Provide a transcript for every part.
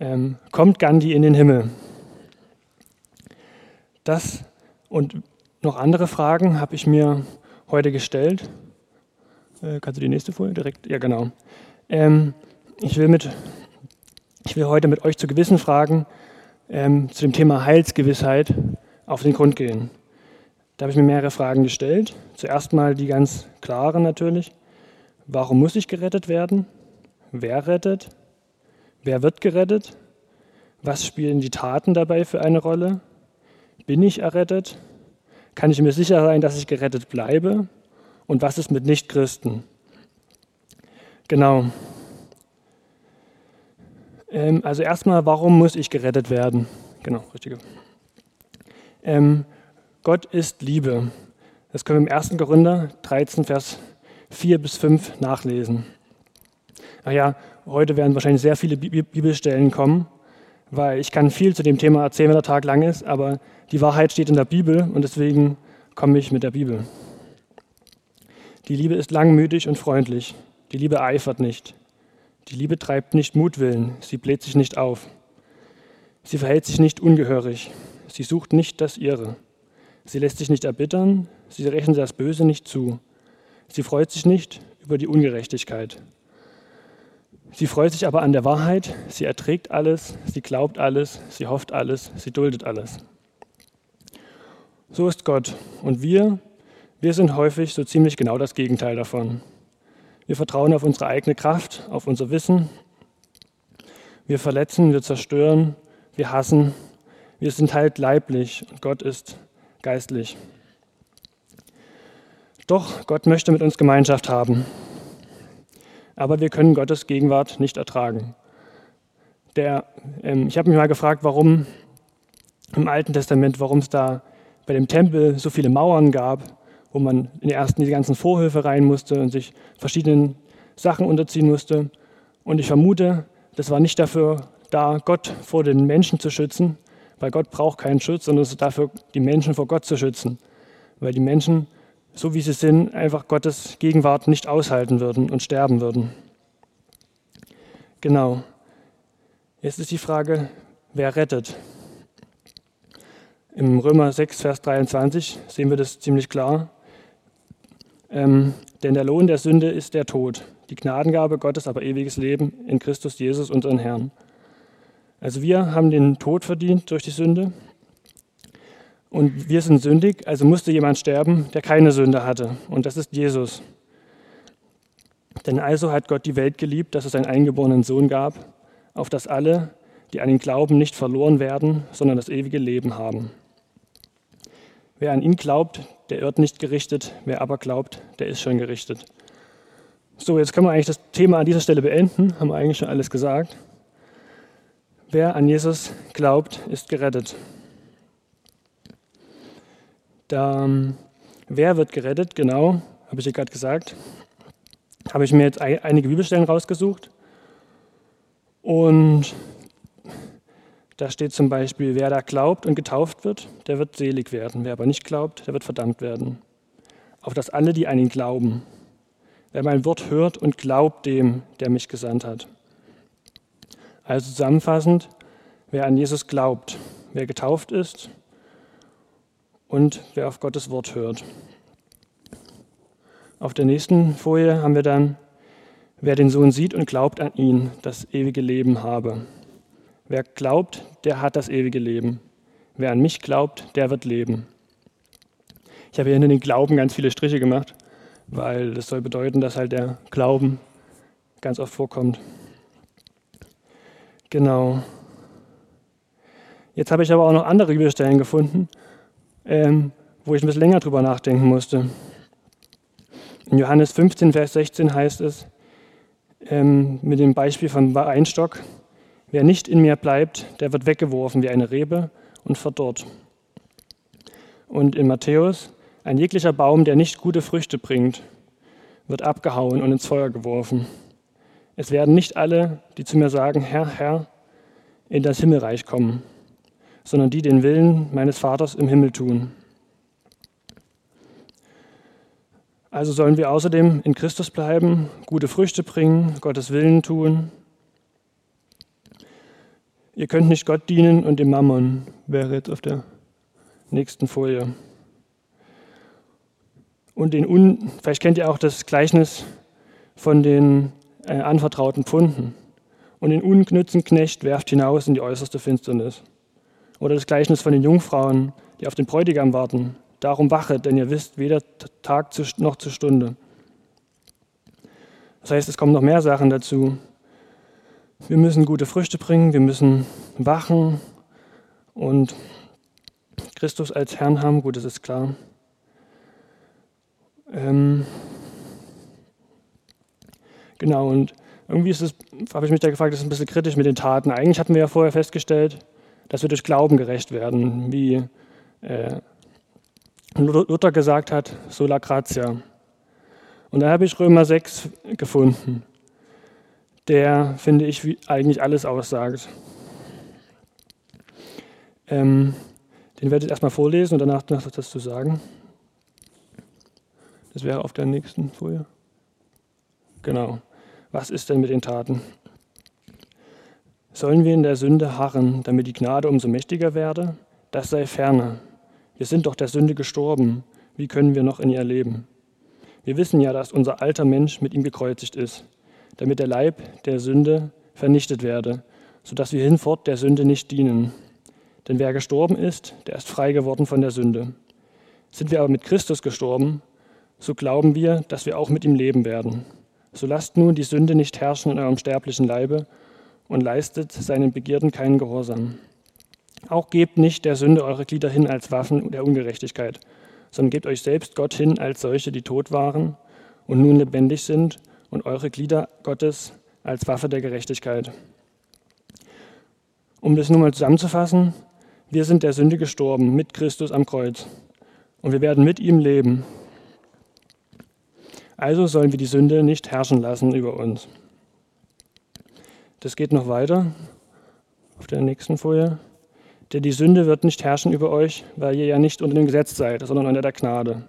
ähm, kommt Gandhi in den Himmel? Das und noch andere Fragen habe ich mir heute gestellt. Äh, kannst du die nächste Folie direkt? Ja, genau. Ähm, ich, will mit, ich will heute mit euch zu gewissen Fragen ähm, zu dem Thema Heilsgewissheit auf den Grund gehen. Da habe ich mir mehrere Fragen gestellt. Zuerst mal die ganz klaren natürlich. Warum muss ich gerettet werden? Wer rettet? Wer wird gerettet? Was spielen die Taten dabei für eine Rolle? Bin ich errettet? Kann ich mir sicher sein, dass ich gerettet bleibe? Und was ist mit Nichtchristen? Genau. Ähm, also erstmal, warum muss ich gerettet werden? Genau, richtige. Ähm, Gott ist Liebe. Das können wir im 1. Korinther 13, Vers 4 bis 5 nachlesen. Ach ja, heute werden wahrscheinlich sehr viele Bibelstellen kommen, weil ich kann viel zu dem Thema erzählen, wenn der Tag lang ist, aber die Wahrheit steht in der Bibel und deswegen komme ich mit der Bibel. Die Liebe ist langmütig und freundlich. Die Liebe eifert nicht. Die Liebe treibt nicht Mutwillen. Sie bläht sich nicht auf. Sie verhält sich nicht ungehörig. Sie sucht nicht das Ihre. Sie lässt sich nicht erbittern. Sie rechnet das Böse nicht zu. Sie freut sich nicht über die Ungerechtigkeit. Sie freut sich aber an der Wahrheit. Sie erträgt alles. Sie glaubt alles. Sie hofft alles. Sie duldet alles. So ist Gott. Und wir, wir sind häufig so ziemlich genau das Gegenteil davon. Wir vertrauen auf unsere eigene Kraft, auf unser Wissen. Wir verletzen, wir zerstören, wir hassen. Wir sind halt leiblich und Gott ist geistlich. Doch Gott möchte mit uns Gemeinschaft haben. Aber wir können Gottes Gegenwart nicht ertragen. Der, ähm, ich habe mich mal gefragt, warum im Alten Testament, warum es da bei dem Tempel so viele Mauern gab, wo man in die ersten die ganzen Vorhöfe rein musste und sich verschiedenen Sachen unterziehen musste. Und ich vermute, das war nicht dafür da, Gott vor den Menschen zu schützen, weil Gott braucht keinen Schutz, sondern es ist dafür, die Menschen vor Gott zu schützen. Weil die Menschen, so wie sie sind, einfach Gottes Gegenwart nicht aushalten würden und sterben würden. Genau. Jetzt ist die Frage, wer rettet? Im Römer 6, Vers 23 sehen wir das ziemlich klar. Ähm, denn der Lohn der Sünde ist der Tod, die Gnadengabe Gottes aber ewiges Leben in Christus Jesus, unseren Herrn. Also wir haben den Tod verdient durch die Sünde und wir sind sündig, also musste jemand sterben, der keine Sünde hatte und das ist Jesus. Denn also hat Gott die Welt geliebt, dass es einen eingeborenen Sohn gab, auf das alle, die an ihn glauben, nicht verloren werden, sondern das ewige Leben haben. Wer an ihn glaubt, der irrt nicht gerichtet. Wer aber glaubt, der ist schon gerichtet. So, jetzt können wir eigentlich das Thema an dieser Stelle beenden. Haben wir eigentlich schon alles gesagt. Wer an Jesus glaubt, ist gerettet. Da, ähm, wer wird gerettet? Genau, habe ich ja gerade gesagt. Habe ich mir jetzt einige Bibelstellen rausgesucht. Und da steht zum Beispiel, wer da glaubt und getauft wird, der wird selig werden. Wer aber nicht glaubt, der wird verdammt werden. Auf das alle, die an ihn glauben. Wer mein Wort hört und glaubt dem, der mich gesandt hat. Also zusammenfassend, wer an Jesus glaubt, wer getauft ist und wer auf Gottes Wort hört. Auf der nächsten Folie haben wir dann, wer den Sohn sieht und glaubt an ihn, das ewige Leben habe. Wer glaubt, der hat das ewige Leben. Wer an mich glaubt, der wird leben. Ich habe hier hinter den Glauben ganz viele Striche gemacht, weil das soll bedeuten, dass halt der Glauben ganz oft vorkommt. Genau. Jetzt habe ich aber auch noch andere Bibelstellen gefunden, ähm, wo ich ein bisschen länger drüber nachdenken musste. In Johannes 15, Vers 16 heißt es, ähm, mit dem Beispiel von Weinstock, Wer nicht in mir bleibt, der wird weggeworfen wie eine Rebe und verdorrt. Und in Matthäus, ein jeglicher Baum, der nicht gute Früchte bringt, wird abgehauen und ins Feuer geworfen. Es werden nicht alle, die zu mir sagen, Herr, Herr, in das Himmelreich kommen, sondern die den Willen meines Vaters im Himmel tun. Also sollen wir außerdem in Christus bleiben, gute Früchte bringen, Gottes Willen tun Ihr könnt nicht Gott dienen und dem Mammon, wäre jetzt auf der nächsten Folie. Und den Un vielleicht kennt ihr auch das Gleichnis von den äh, anvertrauten Pfunden. Und den unnützen Knecht werft hinaus in die äußerste Finsternis. Oder das Gleichnis von den Jungfrauen, die auf den Bräutigam warten. Darum wachet, denn ihr wisst weder Tag noch zur Stunde. Das heißt, es kommen noch mehr Sachen dazu. Wir müssen gute Früchte bringen, wir müssen wachen und Christus als Herrn haben, gut, das ist klar. Ähm genau, und irgendwie ist es, habe ich mich da gefragt, das ist ein bisschen kritisch mit den Taten. Eigentlich hatten wir ja vorher festgestellt, dass wir durch Glauben gerecht werden, wie äh, Luther gesagt hat, sola gratia. Und da habe ich Römer 6 gefunden der, finde ich, eigentlich alles aussagt. Ähm, den werde ich erstmal vorlesen und danach noch das zu sagen. Das wäre auf der nächsten Folie. Genau. Was ist denn mit den Taten? Sollen wir in der Sünde harren, damit die Gnade umso mächtiger werde? Das sei ferne. Wir sind doch der Sünde gestorben. Wie können wir noch in ihr leben? Wir wissen ja, dass unser alter Mensch mit ihm gekreuzigt ist damit der Leib der Sünde vernichtet werde, sodass wir hinfort der Sünde nicht dienen. Denn wer gestorben ist, der ist frei geworden von der Sünde. Sind wir aber mit Christus gestorben, so glauben wir, dass wir auch mit ihm leben werden. So lasst nun die Sünde nicht herrschen in eurem sterblichen Leibe und leistet seinen Begierden keinen Gehorsam. Auch gebt nicht der Sünde eure Glieder hin als Waffen der Ungerechtigkeit, sondern gebt euch selbst Gott hin als solche, die tot waren und nun lebendig sind und eure Glieder Gottes als Waffe der Gerechtigkeit. Um das nun mal zusammenzufassen, wir sind der Sünde gestorben mit Christus am Kreuz und wir werden mit ihm leben. Also sollen wir die Sünde nicht herrschen lassen über uns. Das geht noch weiter auf der nächsten Folie. Denn die Sünde wird nicht herrschen über euch, weil ihr ja nicht unter dem Gesetz seid, sondern unter der Gnade.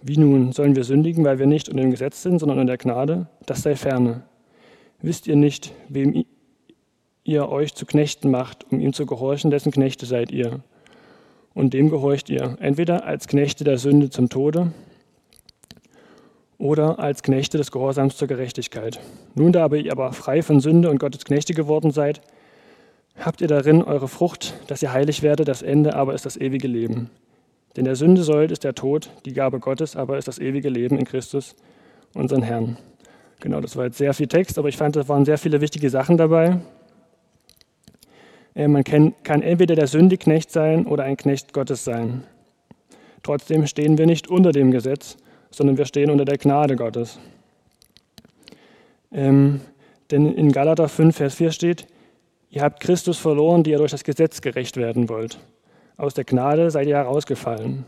Wie nun sollen wir sündigen, weil wir nicht unter dem Gesetz sind, sondern unter der Gnade? Das sei ferne. Wisst ihr nicht, wem ihr euch zu Knechten macht, um ihm zu gehorchen, dessen Knechte seid ihr? Und dem gehorcht ihr, entweder als Knechte der Sünde zum Tode oder als Knechte des Gehorsams zur Gerechtigkeit. Nun, da ihr aber frei von Sünde und Gottes Knechte geworden seid, habt ihr darin eure Frucht, dass ihr heilig werdet, das Ende aber ist das ewige Leben. Denn der Sünde Sold ist der Tod, die Gabe Gottes aber ist das ewige Leben in Christus, unseren Herrn. Genau, das war jetzt sehr viel Text, aber ich fand, da waren sehr viele wichtige Sachen dabei. Äh, man kann, entweder der Sünde Knecht sein oder ein Knecht Gottes sein. Trotzdem stehen wir nicht unter dem Gesetz, sondern wir stehen unter der Gnade Gottes. Ähm, denn in Galater 5, Vers 4 steht, ihr habt Christus verloren, die ihr durch das Gesetz gerecht werden wollt. Aus der Gnade seid ihr herausgefallen.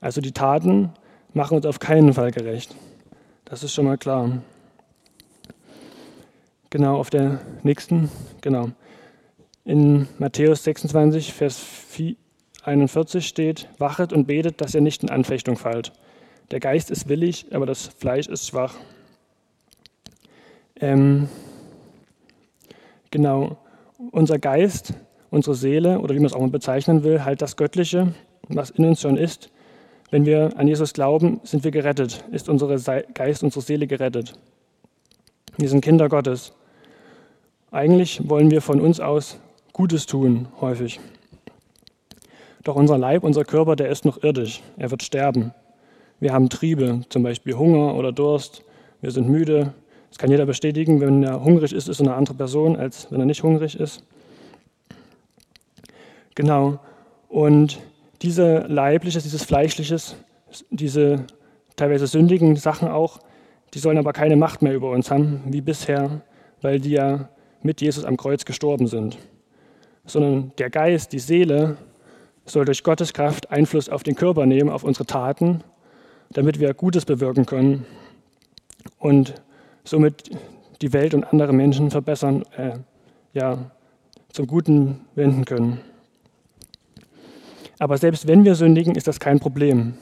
Also die Taten machen uns auf keinen Fall gerecht. Das ist schon mal klar. Genau, auf der nächsten, genau. In Matthäus 26, Vers 41 steht, wachet und betet, dass ihr nicht in Anfechtung fallt. Der Geist ist willig, aber das Fleisch ist schwach. Ähm, genau, unser Geist unsere Seele oder wie man es auch mal bezeichnen will, halt das Göttliche, was in uns schon ist. Wenn wir an Jesus glauben, sind wir gerettet, ist unser Geist, unsere Seele gerettet. Wir sind Kinder Gottes. Eigentlich wollen wir von uns aus Gutes tun, häufig. Doch unser Leib, unser Körper, der ist noch irdisch. Er wird sterben. Wir haben Triebe, zum Beispiel Hunger oder Durst. Wir sind müde. Das kann jeder bestätigen. Wenn er hungrig ist, ist er eine andere Person, als wenn er nicht hungrig ist. Genau. Und diese leibliches, dieses fleischliches, diese teilweise sündigen Sachen auch, die sollen aber keine Macht mehr über uns haben, wie bisher, weil die ja mit Jesus am Kreuz gestorben sind. Sondern der Geist, die Seele, soll durch Gottes Kraft Einfluss auf den Körper nehmen, auf unsere Taten, damit wir Gutes bewirken können und somit die Welt und andere Menschen verbessern, äh, ja, zum Guten wenden können. Aber selbst wenn wir sündigen, ist das kein Problem.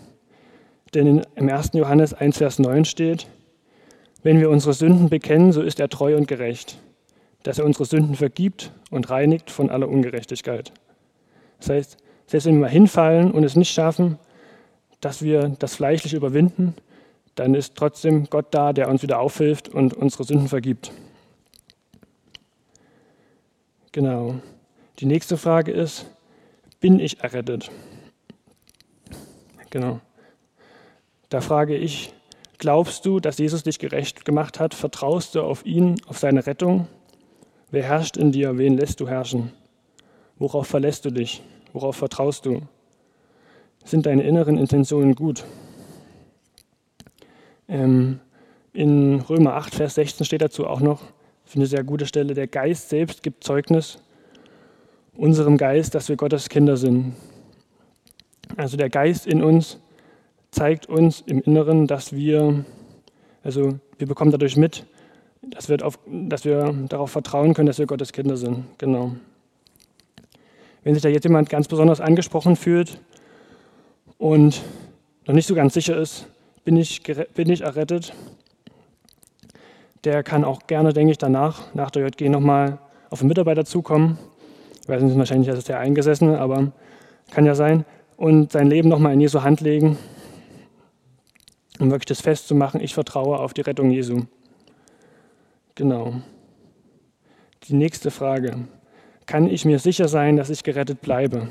Denn im 1. Johannes 1, Vers 9 steht, wenn wir unsere Sünden bekennen, so ist er treu und gerecht, dass er unsere Sünden vergibt und reinigt von aller Ungerechtigkeit. Das heißt, selbst wenn wir mal hinfallen und es nicht schaffen, dass wir das fleischlich überwinden, dann ist trotzdem Gott da, der uns wieder aufhilft und unsere Sünden vergibt. Genau. Die nächste Frage ist, bin ich errettet? Genau. Da frage ich, glaubst du, dass Jesus dich gerecht gemacht hat? Vertraust du auf ihn, auf seine Rettung? Wer herrscht in dir? Wen lässt du herrschen? Worauf verlässt du dich? Worauf vertraust du? Sind deine inneren Intentionen gut? Ähm, in Römer 8, Vers 16 steht dazu auch noch, ich finde eine sehr gute Stelle, der Geist selbst gibt Zeugnis unserem Geist, dass wir Gottes Kinder sind. Also der Geist in uns zeigt uns im Inneren, dass wir, also wir bekommen dadurch mit, dass wir, auf, dass wir darauf vertrauen können, dass wir Gottes Kinder sind. Genau. Wenn sich da jetzt jemand ganz besonders angesprochen fühlt und noch nicht so ganz sicher ist, bin ich, bin ich errettet, der kann auch gerne, denke ich, danach, nach der JG nochmal auf den Mitarbeiter zukommen. Ich weiß nicht, wahrscheinlich ist es der Eingesessene, aber kann ja sein. Und sein Leben nochmal in Jesu Hand legen, um wirklich das festzumachen, ich vertraue auf die Rettung Jesu. Genau. Die nächste Frage. Kann ich mir sicher sein, dass ich gerettet bleibe?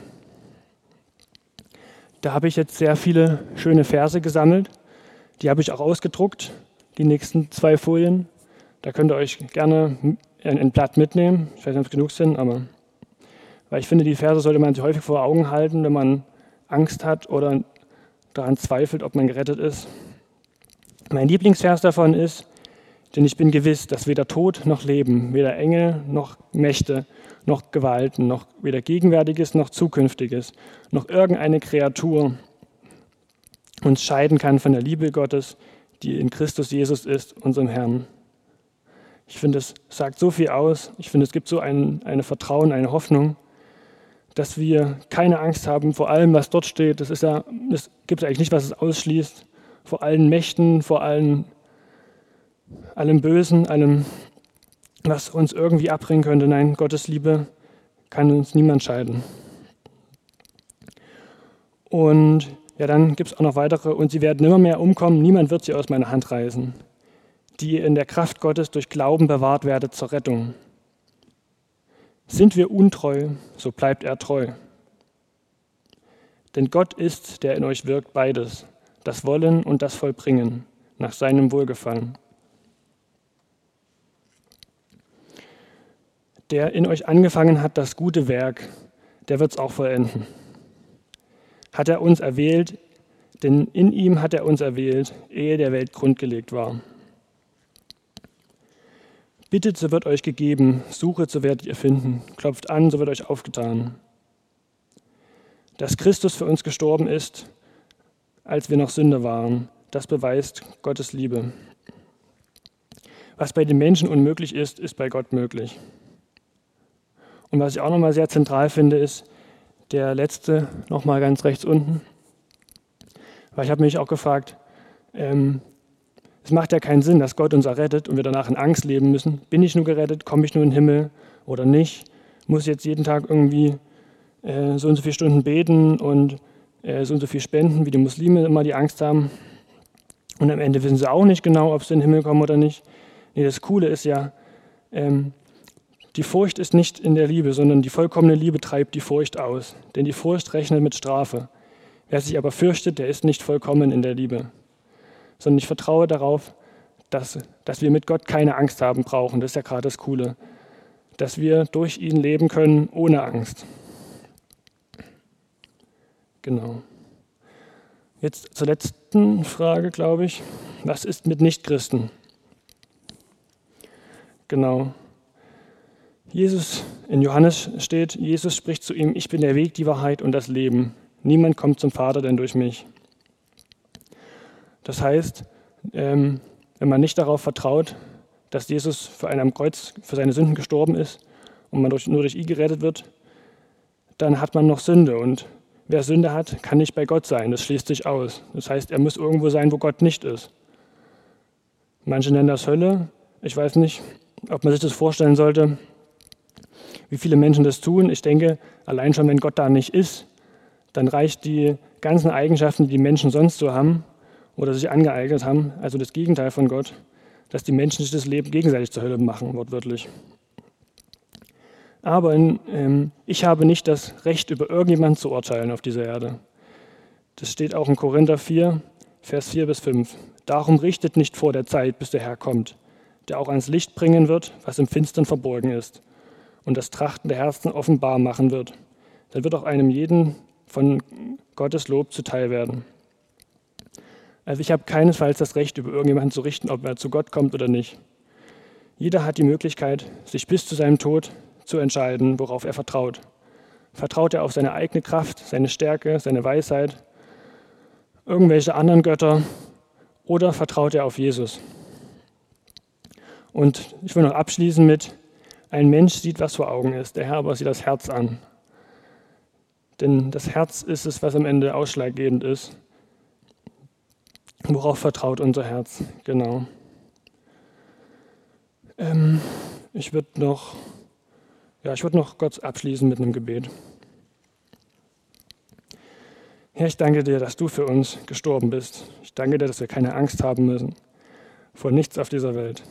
Da habe ich jetzt sehr viele schöne Verse gesammelt. Die habe ich auch ausgedruckt, die nächsten zwei Folien. Da könnt ihr euch gerne ein Blatt mitnehmen. Ich weiß nicht, ob es genug sind, aber weil ich finde, die Verse sollte man sich häufig vor Augen halten, wenn man Angst hat oder daran zweifelt, ob man gerettet ist. Mein Lieblingsvers davon ist, denn ich bin gewiss, dass weder Tod noch Leben, weder Engel noch Mächte, noch Gewalten, noch weder Gegenwärtiges noch Zukünftiges, noch irgendeine Kreatur uns scheiden kann von der Liebe Gottes, die in Christus Jesus ist, unserem Herrn. Ich finde, es sagt so viel aus. Ich finde, es gibt so ein eine Vertrauen, eine Hoffnung, dass wir keine Angst haben vor allem, was dort steht. Ist ja, gibt es eigentlich nicht, was es ausschließt. Vor allen Mächten, vor allen, allem Bösen, allem, was uns irgendwie abbringen könnte. Nein, Gottes Liebe kann uns niemand scheiden. Und ja, dann gibt es auch noch weitere. Und sie werden immer mehr umkommen. Niemand wird sie aus meiner Hand reißen. Die in der Kraft Gottes durch Glauben bewahrt werdet zur Rettung. Sind wir untreu, so bleibt er treu. Denn Gott ist, der in euch wirkt, beides, das Wollen und das Vollbringen, nach seinem Wohlgefallen. Der in euch angefangen hat, das gute Werk, der wird es auch vollenden. Hat er uns erwählt, denn in ihm hat er uns erwählt, ehe der Welt grundgelegt war. Bittet, so wird euch gegeben, suchet, so werdet ihr finden, klopft an, so wird euch aufgetan. Dass Christus für uns gestorben ist, als wir noch Sünder waren, das beweist Gottes Liebe. Was bei den Menschen unmöglich ist, ist bei Gott möglich. Und was ich auch nochmal sehr zentral finde, ist der letzte, nochmal ganz rechts unten. Weil ich habe mich auch gefragt, ähm, es macht ja keinen Sinn, dass Gott uns errettet und wir danach in Angst leben müssen. Bin ich nur gerettet? Komme ich nur in den Himmel oder nicht? Muss ich jetzt jeden Tag irgendwie äh, so und so viele Stunden beten und äh, so und so viel spenden, wie die Muslime immer die Angst haben? Und am Ende wissen sie auch nicht genau, ob sie in den Himmel kommen oder nicht. Nee, das Coole ist ja, ähm, die Furcht ist nicht in der Liebe, sondern die vollkommene Liebe treibt die Furcht aus. Denn die Furcht rechnet mit Strafe. Wer sich aber fürchtet, der ist nicht vollkommen in der Liebe sondern ich vertraue darauf, dass, dass wir mit Gott keine Angst haben brauchen. Das ist ja gerade das Coole, dass wir durch ihn leben können ohne Angst. Genau. Jetzt zur letzten Frage, glaube ich. Was ist mit Nichtchristen? Genau. Jesus, in Johannes steht, Jesus spricht zu ihm, ich bin der Weg, die Wahrheit und das Leben. Niemand kommt zum Vater denn durch mich. Das heißt, ähm, wenn man nicht darauf vertraut, dass Jesus für einen am Kreuz für seine Sünden gestorben ist und man nur durch ihn gerettet wird, dann hat man noch Sünde. Und wer Sünde hat, kann nicht bei Gott sein. Das schließt sich aus. Das heißt, er muss irgendwo sein, wo Gott nicht ist. Manche nennen das Hölle. Ich weiß nicht. ob man sich das vorstellen sollte, wie viele Menschen das tun. Ich denke, allein schon, wenn Gott da nicht ist, dann reicht die ganzen Eigenschaften, die die Menschen sonst so haben oder sich angeeignet haben, also das Gegenteil von Gott, dass die Menschen sich das Leben gegenseitig zur Hölle machen, wortwörtlich. Aber ähm, ich habe nicht das Recht, über irgendjemanden zu urteilen auf dieser Erde. Das steht auch in Korinther 4, Vers 4 bis 5. Darum richtet nicht vor der Zeit, bis der Herr kommt, der auch ans Licht bringen wird, was im Finstern verborgen ist, und das Trachten der Herzen offenbar machen wird. Dann wird auch einem jeden von Gottes Lob zuteil werden. Also ich habe keinesfalls das Recht, über irgendjemanden zu richten, ob er zu Gott kommt oder nicht. Jeder hat die Möglichkeit, sich bis zu seinem Tod zu entscheiden, worauf er vertraut. Vertraut er auf seine eigene Kraft, seine Stärke, seine Weisheit, irgendwelche anderen Götter oder vertraut er auf Jesus? Und ich will noch abschließen mit, ein Mensch sieht, was vor Augen ist, der Herr aber sieht das Herz an. Denn das Herz ist es, was am Ende ausschlaggebend ist. Worauf vertraut unser Herz? Genau. Ähm, ich würde noch, ja, ich würde noch kurz abschließen mit einem Gebet. Herr, ich danke dir, dass du für uns gestorben bist. Ich danke dir, dass wir keine Angst haben müssen vor nichts auf dieser Welt.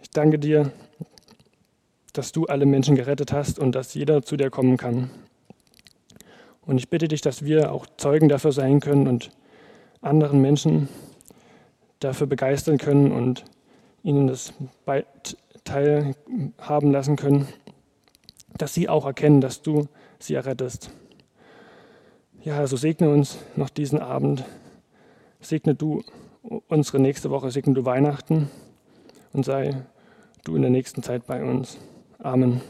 Ich danke dir, dass du alle Menschen gerettet hast und dass jeder zu dir kommen kann. Und ich bitte dich, dass wir auch Zeugen dafür sein können und anderen Menschen dafür begeistern können und ihnen das teilhaben lassen können, dass sie auch erkennen, dass du sie errettest. Ja, so also segne uns noch diesen Abend. Segne du unsere nächste Woche, segne du Weihnachten und sei du in der nächsten Zeit bei uns. Amen.